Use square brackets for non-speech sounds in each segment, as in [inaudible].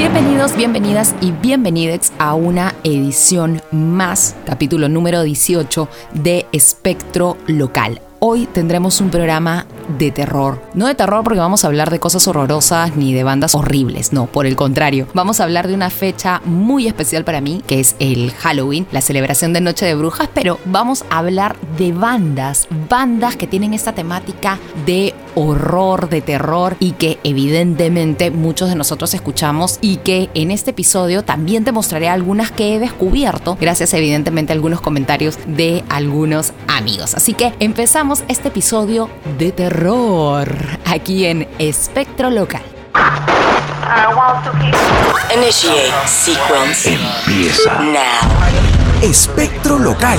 Bienvenidos, bienvenidas y bienvenidos a una edición más, capítulo número 18 de Espectro Local. Hoy tendremos un programa de terror. No de terror porque vamos a hablar de cosas horrorosas ni de bandas horribles, no, por el contrario. Vamos a hablar de una fecha muy especial para mí, que es el Halloween, la celebración de Noche de Brujas, pero vamos a hablar de bandas, bandas que tienen esta temática de horror, de terror y que evidentemente muchos de nosotros escuchamos y que en este episodio también te mostraré algunas que he descubierto gracias evidentemente a algunos comentarios de algunos amigos. Así que empezamos este episodio de terror aquí en Espectro Local. Initiate sequence. Empieza Now. Espectro Local.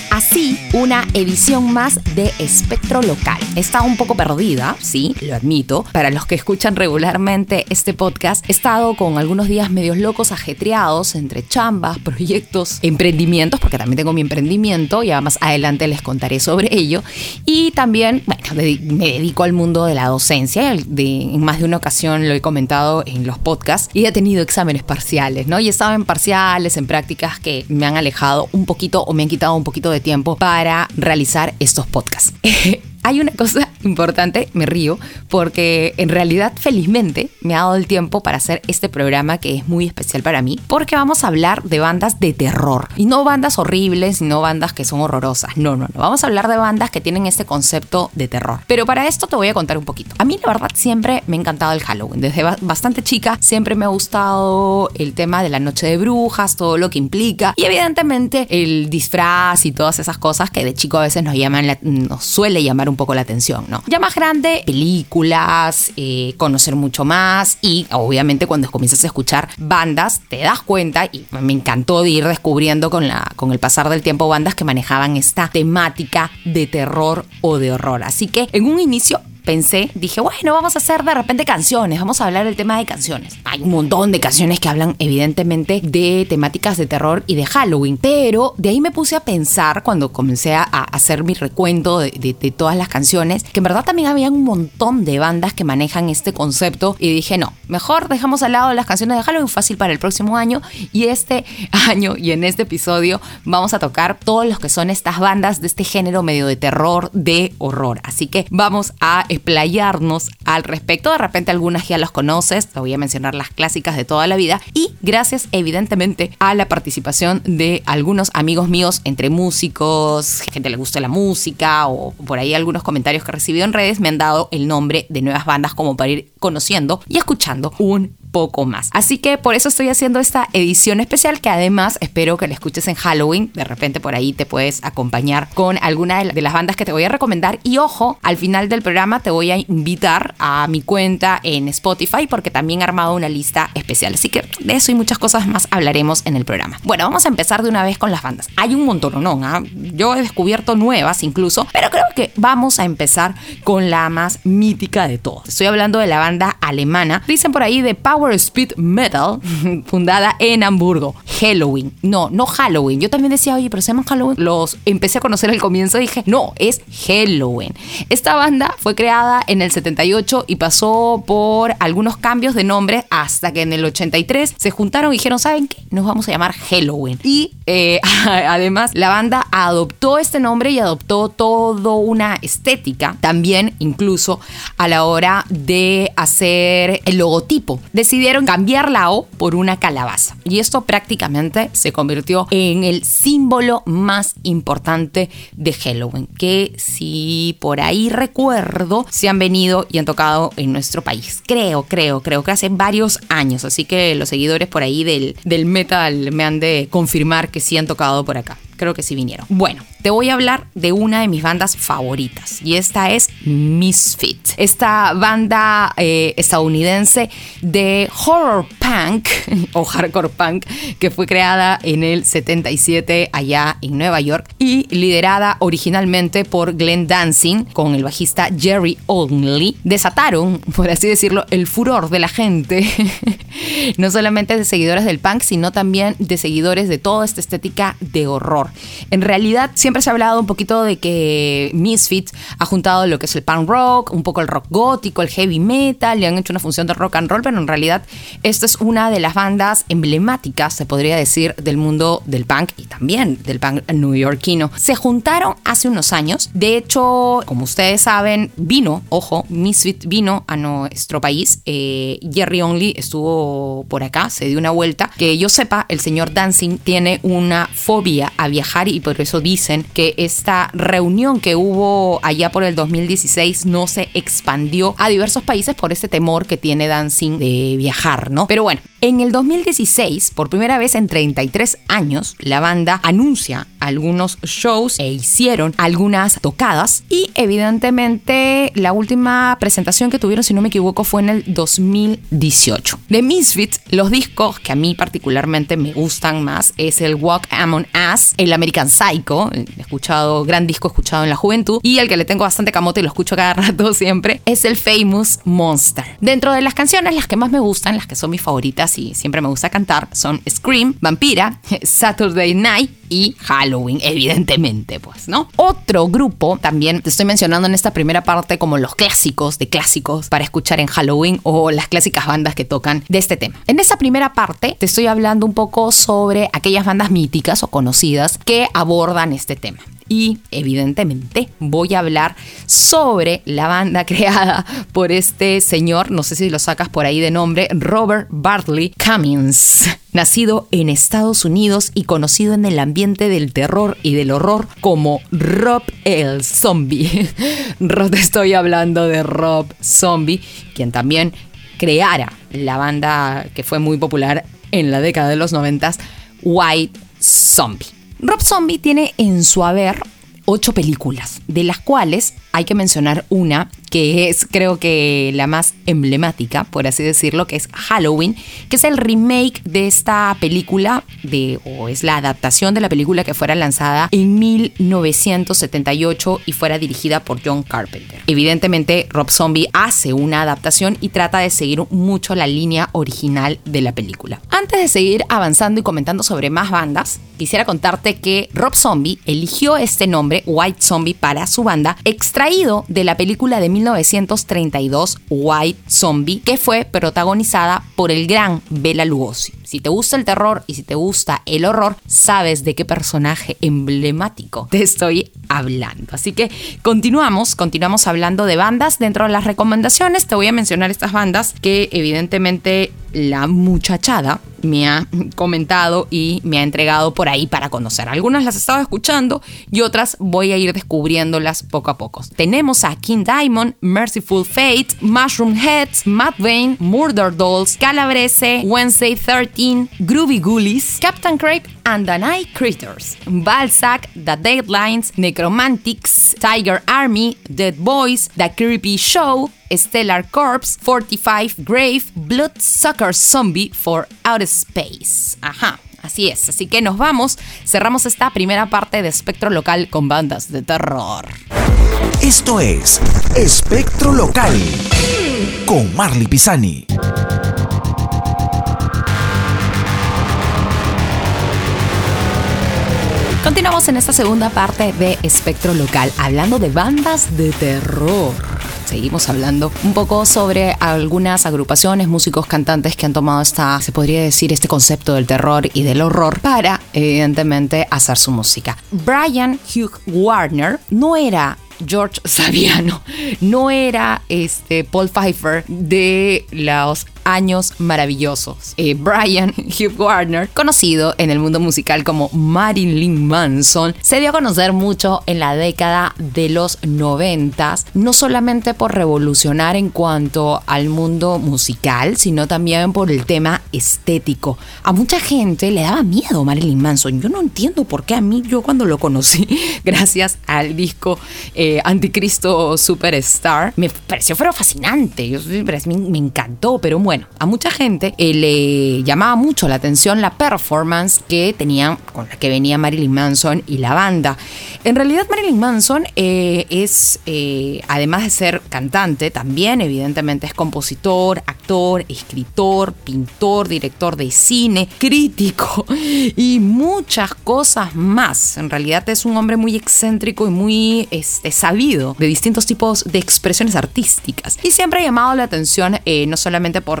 una edición más de Espectro Local. Está un poco perdida, sí, lo admito. Para los que escuchan regularmente este podcast, he estado con algunos días medios locos, ajetreados entre chambas, [laughs] proyectos, emprendimientos, porque también tengo mi emprendimiento y además adelante les contaré sobre ello. Y también, bueno, me dedico al mundo de la docencia. De, en más de una ocasión lo he comentado en los podcasts y he tenido exámenes parciales, ¿no? Y he estado en parciales, en prácticas que me han alejado un poquito o me han quitado un poquito de tiempo para realizar estos podcasts. [laughs] Hay una cosa [laughs] importante, me río, porque en realidad felizmente me ha dado el tiempo para hacer este programa que es muy especial para mí, porque vamos a hablar de bandas de terror. Y no bandas horribles, no bandas que son horrorosas. No, no, no. Vamos a hablar de bandas que tienen este concepto de terror. Pero para esto te voy a contar un poquito. A mí la verdad siempre me ha encantado el Halloween. Desde bastante chica siempre me ha gustado el tema de la noche de brujas, todo lo que implica. Y evidentemente el disfraz y todas esas cosas que de chico a veces nos llaman, nos suele llamar un poco la atención, ¿no? Ya más grande, películas, eh, conocer mucho más y obviamente cuando comienzas a escuchar bandas te das cuenta y me encantó de ir descubriendo con, la, con el pasar del tiempo bandas que manejaban esta temática de terror o de horror. Así que en un inicio pensé, dije, bueno, vamos a hacer de repente canciones, vamos a hablar del tema de canciones. Hay un montón de canciones que hablan evidentemente de temáticas de terror y de Halloween, pero de ahí me puse a pensar cuando comencé a hacer mi recuento de, todas las canciones, que en verdad también había un montón de bandas que manejan este concepto y dije, no, mejor dejamos al lado las canciones de Halloween fácil para el próximo año y este [laughs] año y en este episodio vamos a tocar todos los que son estas bandas de este género medio de terror, de horror. Así que vamos a explayarnos al respecto. De repente algunas ya los conoces, te voy a mencionar las clásicas de toda la vida. Y gracias evidentemente a la participación de algunos amigos míos, entre músicos, gente le gusta la música o por ahí algunos comentarios que he recibido en redes, me han dado el nombre de nuevas bandas como para ir conociendo y escuchando un poco más. Así que por eso estoy haciendo esta edición especial que además espero que la escuches en Halloween. De repente por ahí te puedes acompañar con alguna de las bandas que te voy a recomendar. Y ojo, al final del programa te voy a invitar a mi cuenta en Spotify porque también he armado una lista especial. Así que de eso y muchas cosas más hablaremos en el programa. Bueno, vamos a empezar de una vez con las bandas. Hay un montón, ¿no? ¿Ah? Yo he descubierto nuevas incluso, pero creo que vamos a empezar con la más mítica de todos. Estoy hablando de la banda alemana. Dicen por ahí de Power Speed Metal, [laughs] fundada en Hamburgo. Halloween. No, no Halloween. Yo también decía, oye, pero se llaman Halloween. Los empecé a conocer al comienzo y dije, no, es Halloween. Esta banda fue creada en el 78 y pasó por algunos cambios de nombre hasta que en el 83 se juntaron y dijeron, ¿saben qué? Nos vamos a llamar Halloween. Y eh, [laughs] además la banda adoptó este nombre y adoptó toda una estética también incluso a la hora de hacer el logotipo decidieron cambiar la O por una calabaza. Y esto prácticamente se convirtió en el símbolo más importante de Halloween, que si por ahí recuerdo, se han venido y han tocado en nuestro país. Creo, creo, creo que hace varios años. Así que los seguidores por ahí del, del metal me han de confirmar que sí han tocado por acá creo que sí vinieron. Bueno, te voy a hablar de una de mis bandas favoritas y esta es Misfit. Esta banda eh, estadounidense de horror punk [laughs] o hardcore punk que fue creada en el 77 allá en Nueva York y liderada originalmente por Glenn Dancing con el bajista Jerry Only, desataron, por así decirlo, el furor de la gente, [laughs] no solamente de seguidores del punk, sino también de seguidores de toda esta estética de horror. En realidad, siempre se ha hablado un poquito de que Misfits ha juntado lo que es el punk rock, un poco el rock gótico, el heavy metal, le han hecho una función de rock and roll, pero en realidad esta es una de las bandas emblemáticas, se podría decir, del mundo del punk y también del punk newyorkino. Se juntaron hace unos años, de hecho, como ustedes saben, vino, ojo, Misfit vino a nuestro país, eh, Jerry Only estuvo por acá, se dio una vuelta, que yo sepa, el señor Dancing tiene una fobia a viajar y por eso dicen que esta reunión que hubo allá por el 2016 no se expandió a diversos países por ese temor que tiene Dancing de viajar, ¿no? Pero bueno, en el 2016, por primera vez en 33 años, la banda anuncia algunos shows e hicieron algunas tocadas y evidentemente la última presentación que tuvieron, si no me equivoco, fue en el 2018. De Misfits, los discos que a mí particularmente me gustan más es el Walk Among Us, el American Psycho, escuchado, gran disco escuchado en la juventud, y el que le tengo bastante camote y lo escucho cada [laughs] rato siempre, es el Famous Monster. Dentro de las canciones, las que más me gustan, las que son mis favoritas y siempre me gusta cantar, son Scream, Vampira, [laughs] Saturday Night y Halloween, evidentemente, pues, ¿no? Otro grupo, también te estoy mencionando en esta primera parte como los clásicos de clásicos para escuchar en Halloween o las clásicas bandas que tocan de este tema. En esa primera parte te estoy hablando un poco sobre aquellas bandas míticas o conocidas que abordan este tema y evidentemente voy a hablar sobre la banda [laughs] creada por este señor, no sé si lo sacas por ahí de nombre, Robert Bartley Cummings, nacido en Estados Unidos y conocido en el ambiente del terror y del horror como Rob el Zombie. [laughs] Te estoy hablando de Rob Zombie, quien también creara la banda que fue muy popular en la década de los 90, White Zombie. Rob Zombie tiene en su haber ocho películas, de las cuales hay que mencionar una que es creo que la más emblemática, por así decirlo, que es Halloween, que es el remake de esta película, de, o es la adaptación de la película que fuera lanzada en 1978 y fuera dirigida por John Carpenter. Evidentemente, Rob Zombie hace una adaptación y trata de seguir mucho la línea original de la película. Antes de seguir avanzando y comentando sobre más bandas, quisiera contarte que Rob Zombie eligió este nombre, White Zombie, para su banda, extraído de la película de 1932 White Zombie, que fue protagonizada por el gran Bela Lugosi. Si te gusta el terror y si te gusta el horror, sabes de qué personaje emblemático te estoy hablando. Así que continuamos, continuamos hablando de bandas. Dentro de las recomendaciones te voy a mencionar estas bandas que evidentemente la muchachada me ha comentado y me ha entregado por ahí para conocer. Algunas las he estado escuchando y otras voy a ir descubriéndolas poco a poco. Tenemos a King Diamond, Merciful Fate, Mushroom Heads, Matt Vane, Murder Dolls, Calabrese, Wednesday 13, Groovy Ghoulies, Captain Crape and the Night Critters, Balzac, The Deadlines, Necromantics, Tiger Army, Dead Boys, The Creepy Show, Stellar Corpse, 45 Grave, Bloodsucker Zombie for Outer Space. Ajá. Así es, así que nos vamos, cerramos esta primera parte de Espectro Local con bandas de terror. Esto es Espectro Local con Marley Pisani. Continuamos en esta segunda parte de Espectro Local, hablando de bandas de terror. Seguimos hablando un poco sobre algunas agrupaciones, músicos, cantantes que han tomado esta, se podría decir, este concepto del terror y del horror para, evidentemente, hacer su música. Brian Hugh Warner no era George [laughs] Saviano, no era este Paul Pfeiffer de los años maravillosos. Eh, Brian [laughs] Hugh Gardner, conocido en el mundo musical como Marilyn Manson, se dio a conocer mucho en la década de los 90, no solamente por revolucionar en cuanto al mundo musical, sino también por el tema estético. A mucha gente le daba miedo Marilyn Manson. Yo no entiendo por qué a mí, yo cuando lo conocí, [laughs] gracias al disco eh, Anticristo Superstar, me pareció pero fascinante. Yo, me, encantó, pero bueno, a mucha gente eh, le llamaba mucho la atención la performance que tenían, con la que venía Marilyn Manson y la banda. En realidad Marilyn Manson eh, es, eh, además de ser cantante, también evidentemente es compositor, actor, escritor, pintor, director de cine, [laughs] crítico y muchas cosas más. En realidad es un hombre muy excéntrico y muy este, sabido de distintos tipos de expresiones artísticas. Y siempre ha llamado la atención no solamente por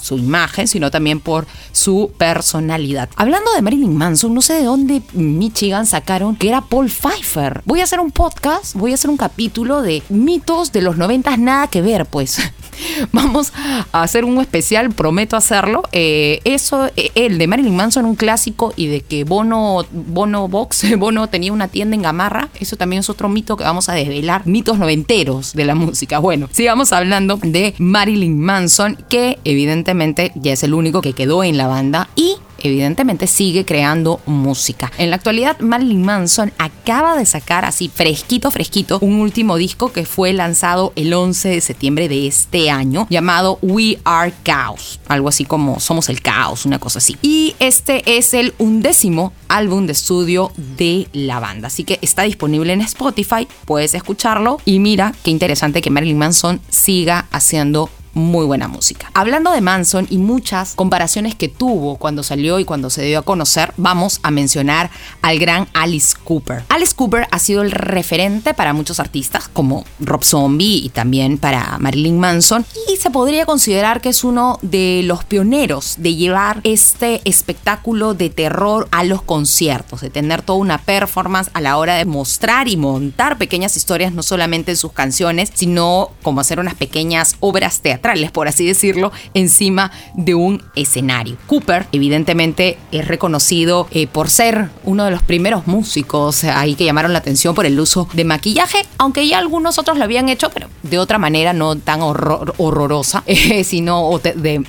su imagen, sino también por su personalidad. Hablando de Marilyn Manson, no sé de dónde Michigan sacaron que era Paul Pfeiffer. Voy a hacer un podcast, voy a hacer un capítulo de mitos de los noventas, nada que ver, pues. [laughs] Vamos a hacer un especial, prometo hacerlo. Eh, eso, eh, el de Marilyn Manson, un clásico, y de que Bono, Bono Box, [laughs] Bono tenía una tienda en Gamarra, eso también es otro mito que vamos a desvelar, mitos noventeros de la música. Bueno, sigamos hablando de Marilyn Manson, que evidentemente ya es el único que quedó en la banda y evidentemente sigue creando música. En la actualidad, Marilyn Manson acaba de sacar así fresquito, fresquito, un último disco que fue lanzado el 11 de septiembre de este año, llamado We Are Chaos, algo así como Somos el Caos, una cosa así. Y este es el undécimo álbum de estudio de la banda, así que está disponible en Spotify, puedes escucharlo y mira qué interesante que Marilyn Manson siga haciendo muy buena música. Hablando de Manson y muchas comparaciones que tuvo cuando salió y cuando se dio a conocer, vamos a mencionar al gran Alice Cooper. Alice Cooper ha sido el referente para muchos artistas como Rob Zombie y también para Marilyn Manson y se podría considerar que es uno de los pioneros de llevar este espectáculo de terror a los conciertos, de tener toda una performance a la hora de mostrar y montar pequeñas historias no solamente en sus canciones, sino como hacer unas pequeñas obras por así decirlo, encima de un escenario. Cooper, evidentemente, es reconocido eh, por ser uno de los primeros músicos ahí que llamaron la atención por el uso de maquillaje, aunque ya algunos otros lo habían hecho, pero de otra manera no tan horrorosa, [laughs] eh, sino o,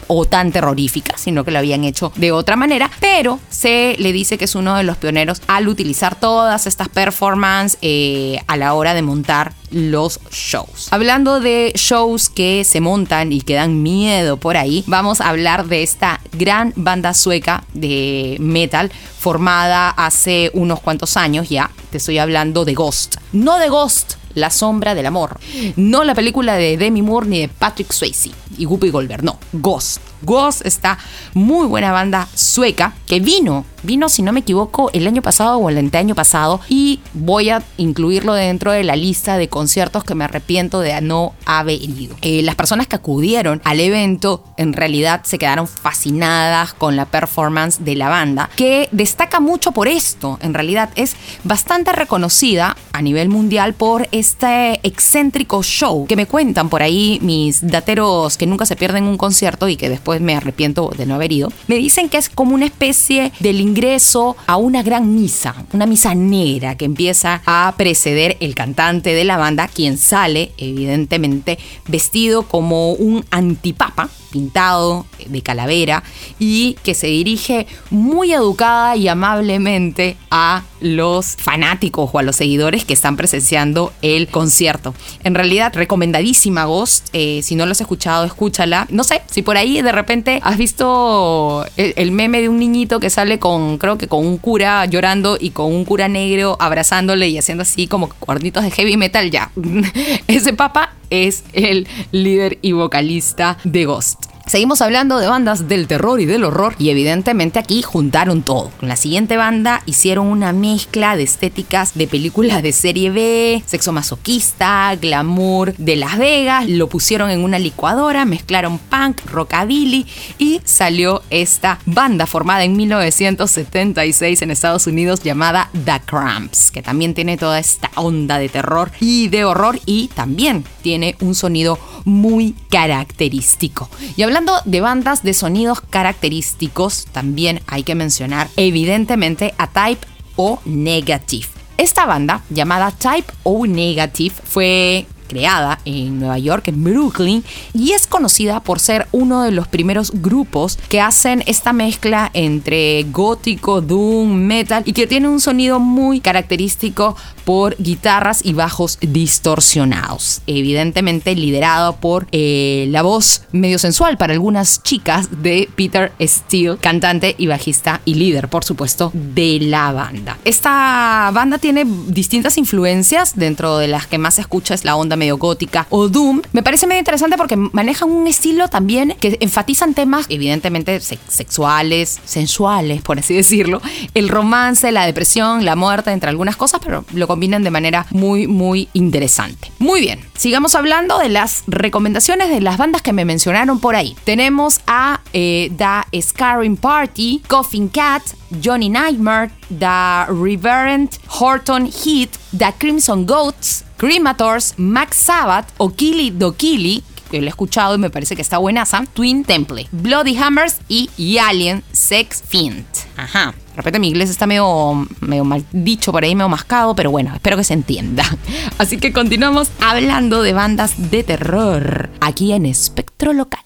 o tan terrorífica, sino que lo habían hecho de otra manera, pero se le dice que es uno de los pioneros al utilizar todas estas performances eh, a la hora de montar los shows. Hablando de shows que se montan y que dan miedo por ahí, vamos a hablar de esta gran banda sueca de metal formada hace unos cuantos años ya. Te estoy hablando de Ghost. No de Ghost, la sombra del amor. No la película de Demi Moore ni de Patrick Swayze y Whoopi Goldberg. No, Ghost. Ghost está muy buena banda sueca que vino Vino, si no me equivoco, el año pasado o el anteaño pasado y voy a incluirlo dentro de la lista de conciertos que me arrepiento de no haber ido. Eh, las personas que acudieron al evento en realidad se quedaron fascinadas con la performance de la banda, que destaca mucho por esto. En realidad es bastante reconocida a nivel mundial por este excéntrico show que me cuentan por ahí mis dateros que nunca se pierden un concierto y que después me arrepiento de no haber ido. Me dicen que es como una especie de ingreso a una gran misa, una misa negra que empieza a preceder el cantante de la banda, quien sale evidentemente vestido como un antipapa, pintado de calavera y que se dirige muy educada y amablemente a los fanáticos o a los seguidores que están presenciando el concierto. En realidad, recomendadísima Ghost. Eh, si no lo has escuchado, escúchala. No sé, si por ahí de repente has visto el, meme de un niñito que sale con, creo que con un cura llorando y con un cura negro abrazándole y haciendo así como cuernitos de heavy metal, ya. [laughs] Ese papa es el líder y vocalista de Ghost. Seguimos hablando de bandas del terror y del horror y evidentemente aquí juntaron todo. Con la siguiente banda hicieron una mezcla de estéticas de películas de serie B, sexo masoquista, glamour de Las Vegas, lo pusieron en una licuadora, mezclaron punk, rockabilly y salió esta banda formada en 1976 en Estados Unidos llamada The Cramps, que también tiene toda esta onda de terror y de horror y también tiene un sonido muy característico. Y hablando de bandas de sonidos característicos, también hay que mencionar evidentemente a Type O Negative. Esta banda, llamada Type O Negative, fue creada en Nueva York, en Brooklyn, y es conocida por ser uno de los primeros grupos que hacen esta mezcla entre gótico, doom, metal y que tiene un sonido muy característico por guitarras y bajos distorsionados. Evidentemente liderado por eh, la voz medio sensual para algunas chicas de Peter Steele, cantante y bajista y líder, por supuesto, de la banda. Esta banda tiene distintas influencias, dentro de las que más se escucha es la onda medio gótica o doom. Me parece medio interesante porque manejan un estilo también que enfatizan temas evidentemente sexuales, sensuales, por así decirlo, el romance, la depresión, la muerte, entre algunas cosas, pero lo combinan de manera muy, muy interesante. Muy bien, sigamos hablando de las recomendaciones de las bandas que me mencionaron por ahí. Tenemos a eh, The Scarring Party, Coffin Cat, Johnny Nightmare, The Reverend Horton Heat, The Crimson Goats, Cremators, Max Sabbath, Okili Dokili, que lo he escuchado y me parece que está buenaza, Twin Temple, Bloody Hammers y, Alien Sex Fiend. Ajá. De repente mi inglés está medio, medio mal dicho por ahí, medio mascado, pero bueno, espero que se entienda. [laughs] Así que continuamos hablando de bandas de terror aquí en Espectro Local.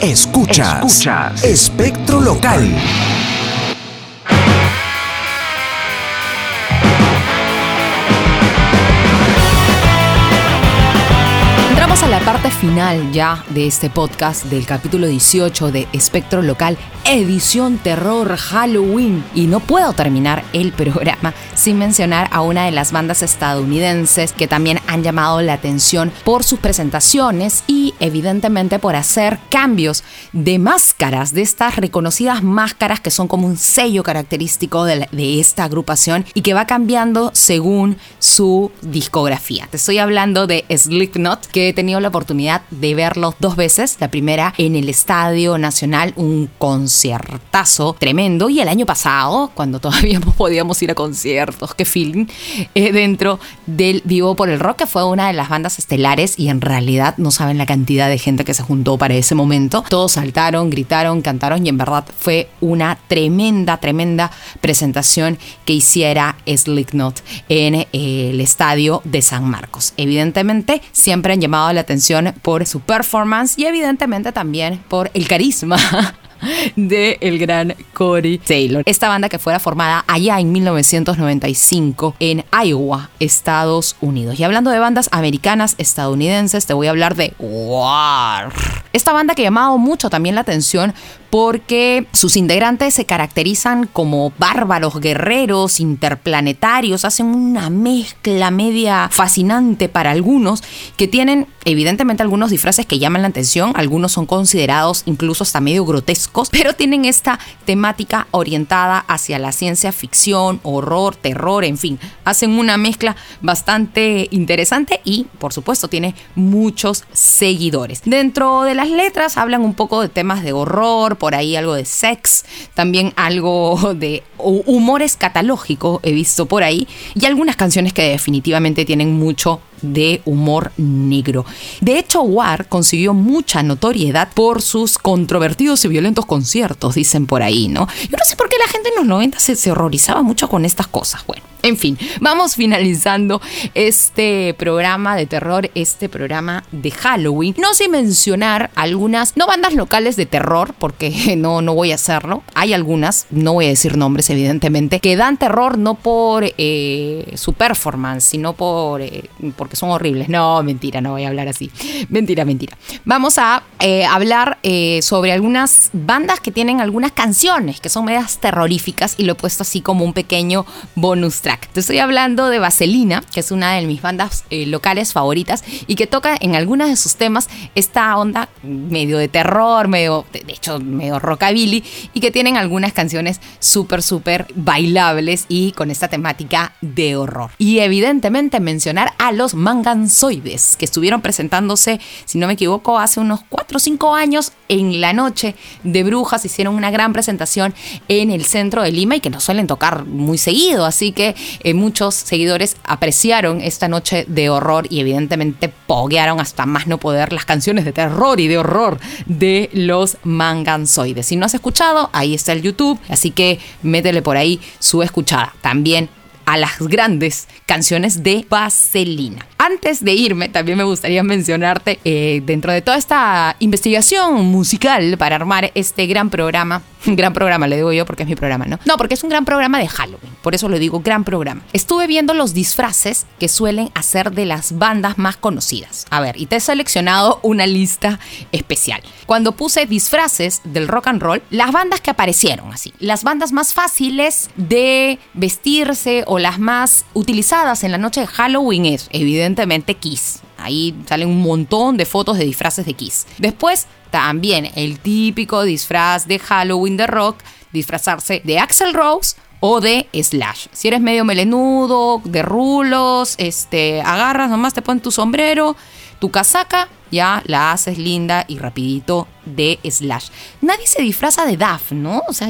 Escuchas, Escuchas. Espectro Local. A la parte final ya de este podcast del capítulo 18 de Espectro Local, edición terror Halloween. Y no puedo terminar el [laughs] programa sin mencionar a una de las bandas estadounidenses que también han llamado la atención por sus presentaciones y evidentemente por hacer cambios de máscaras, de estas reconocidas máscaras que son como un sello característico de, de esta agrupación y que va cambiando según su discografía. Te estoy hablando de Slipknot, que tenido la oportunidad de verlos dos veces. La primera en el Estadio Nacional, un conciertazo tremendo. Y el año pasado, cuando todavía [laughs] podíamos ir a conciertos, qué feeling, eh, dentro del Vivo por el Rock, que fue una de las bandas estelares y en realidad no saben la cantidad de gente que se juntó para ese momento. Todos saltaron, gritaron, cantaron y en verdad fue una tremenda, tremenda presentación que hiciera Slipknot en eh, el estadio de San Marcos. Evidentemente, siempre han llamado la atención por su performance y evidentemente también por el carisma [laughs] de el gran Corey Taylor. Esta banda que fuera formada allá en 1995 en Iowa, Estados Unidos. Y hablando de bandas americanas, estadounidenses, te voy a hablar de War. Esta banda que ha llamado mucho también la atención porque sus integrantes se caracterizan como bárbaros, guerreros, interplanetarios, hacen una mezcla media fascinante para algunos que tienen evidentemente algunos disfraces que llaman la atención, algunos son considerados incluso hasta medio grotescos, pero tienen esta temática orientada hacia la ciencia ficción, horror, terror, en fin, hacen una mezcla bastante interesante y por supuesto tiene muchos seguidores. Dentro de las letras hablan un poco de temas de horror, por ahí algo de sex, también algo de humor escatológico he visto por ahí y algunas canciones que definitivamente tienen mucho de humor negro. De hecho, War consiguió mucha notoriedad por sus controvertidos y violentos conciertos, dicen por ahí, ¿no? Yo no sé por qué la gente en los 90 se, se horrorizaba mucho con estas cosas. Bueno, en fin, vamos finalizando este programa de terror, este programa de Halloween. No sin mencionar algunas, no bandas locales de terror, porque [laughs] no, no voy a hacerlo. Hay algunas, no voy a decir nombres evidentemente, que dan terror no por eh, su performance, sino por eh, porque son horribles. No, mentira, no voy a hablar así. Mentira, mentira. Vamos a eh, hablar sobre algunas bandas que tienen algunas canciones que son medias terroríficas y lo he puesto así como un pequeño bonus track te estoy hablando de Vaselina, que es una de mis bandas eh, locales favoritas y que toca en algunas de sus temas esta onda medio de terror, medio, de hecho, medio rockabilly y que tienen algunas canciones súper, súper bailables y con esta temática de horror. Y evidentemente mencionar a los Manganzoides, que estuvieron presentándose, si no me equivoco, hace unos 4 o 5 años en la noche de Brujas. Hicieron una gran presentación en el centro de Lima y que nos suelen tocar muy seguido, así que eh, muchos seguidores apreciaron esta noche de horror y evidentemente poguearon hasta más no poder las canciones de terror y de horror de los Manganzoides. Si no has escuchado, ahí está el YouTube, así que métele por ahí su escuchada. También a las grandes canciones de Vaselina. Antes de irme, también me gustaría mencionarte, eh, dentro de toda esta investigación musical para armar este gran programa, [laughs] gran programa le digo yo porque es mi programa, ¿no? No, porque es un gran programa de Halloween, por eso lo digo gran programa. Estuve viendo los disfraces que suelen hacer de las bandas más conocidas. A ver, y te he seleccionado una lista especial. Cuando puse disfraces del rock and roll, las bandas que aparecieron así, las bandas más fáciles de vestirse o las más utilizadas en la noche de Halloween es, evidentemente, Kiss. Ahí salen un montón de fotos de disfraces de Kiss. Después, también el típico disfraz de Halloween de rock, disfrazarse de Axel Rose o de Slash. Si eres medio melenudo, de rulos, este, agarras nomás, te pones tu sombrero, tu casaca, ya la haces linda y rapidito de Slash. Nadie se disfraza de Duff, ¿no? O sea,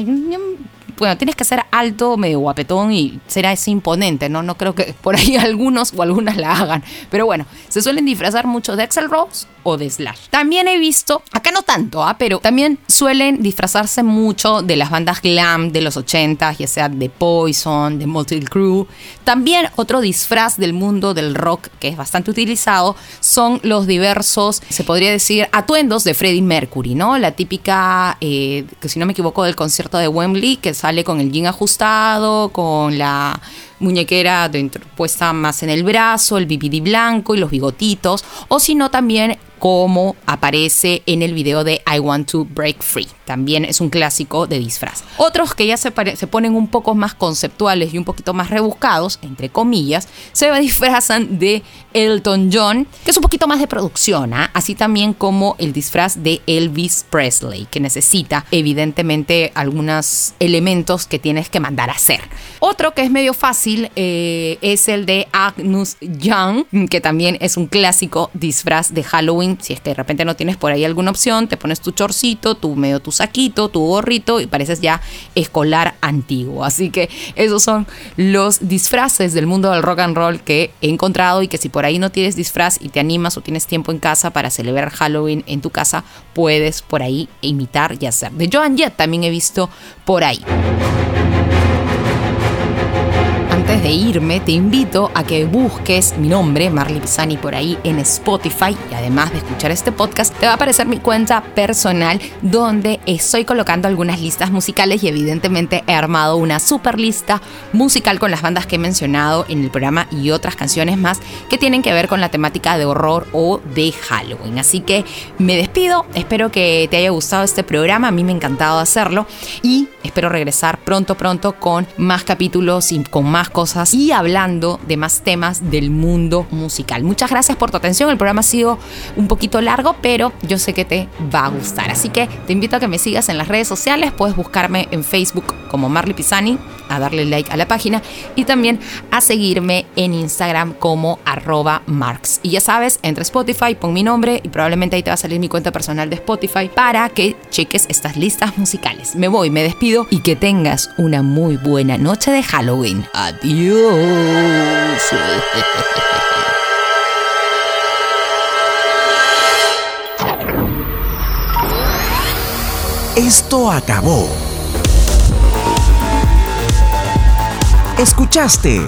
bueno, tienes que ser alto, medio guapetón y será ese imponente, ¿no? No creo que por ahí [laughs] algunos o algunas la hagan. Pero bueno, se suelen disfrazar mucho de Excel Rose o de Slash. También he visto, acá no tanto, ¿ah? pero también suelen disfrazarse mucho de las bandas glam de los 80, ya sea de Poison, de Motley Crue. También otro disfraz del mundo del rock que es bastante utilizado son los diversos, se podría decir, atuendos de Freddie Mercury, ¿no? La típica, eh, que si no me equivoco, del concierto de Wembley, que sale con el jean ajustado, con la muñequera dentro, puesta más en el brazo, el BBD blanco y los bigotitos, o si no también como aparece en el video de I Want to Break Free. También es un clásico de disfraz. Otros que ya se, ponen un poco más conceptuales y un poquito más rebuscados, entre comillas, se disfrazan de Elton John, que es un poquito más de producción, ¿ah? así también como el disfraz de Elvis Presley, que necesita evidentemente algunos elementos que tienes que mandar a hacer. Otro que es medio fácil eh, es el de Agnus Young, que también es un clásico disfraz de Halloween si es que de repente no tienes por ahí alguna opción, te pones tu chorcito, tu medio tu saquito, tu gorrito y pareces ya escolar antiguo. Así que esos son los disfraces del mundo del rock and roll que he encontrado y que si por ahí no tienes disfraz y te animas o tienes tiempo en casa para celebrar Halloween en tu casa, puedes por ahí imitar y hacer. De Joan Jett también he visto por ahí de irme, te invito a que busques mi nombre, Marley Pisani, por ahí en Spotify. Y además de escuchar este podcast, te va a aparecer mi cuenta personal donde estoy colocando algunas listas musicales y evidentemente he armado una super lista musical con las bandas que he mencionado en el programa y otras canciones más que tienen que ver con la temática de horror o de Halloween. Así que me despido, espero que te haya gustado este programa, a mí me ha encantado hacerlo y espero regresar pronto, pronto con más capítulos y con más cosas y hablando de más temas del mundo musical. Muchas gracias por tu atención. El programa ha sido un poquito largo, pero yo sé que te va a gustar. Así que te invito a que me sigas en las redes sociales. Puedes buscarme en Facebook como Marley Pisani, a darle like a la página y también a seguirme en Instagram como arroba marks. Y ya sabes, entre Spotify, pon mi nombre y probablemente ahí te va a salir mi cuenta personal de Spotify para que cheques estas listas musicales. Me voy, me despido y que tengas una muy buena noche de Halloween. Adiós. [laughs] Esto acabó. Escuchaste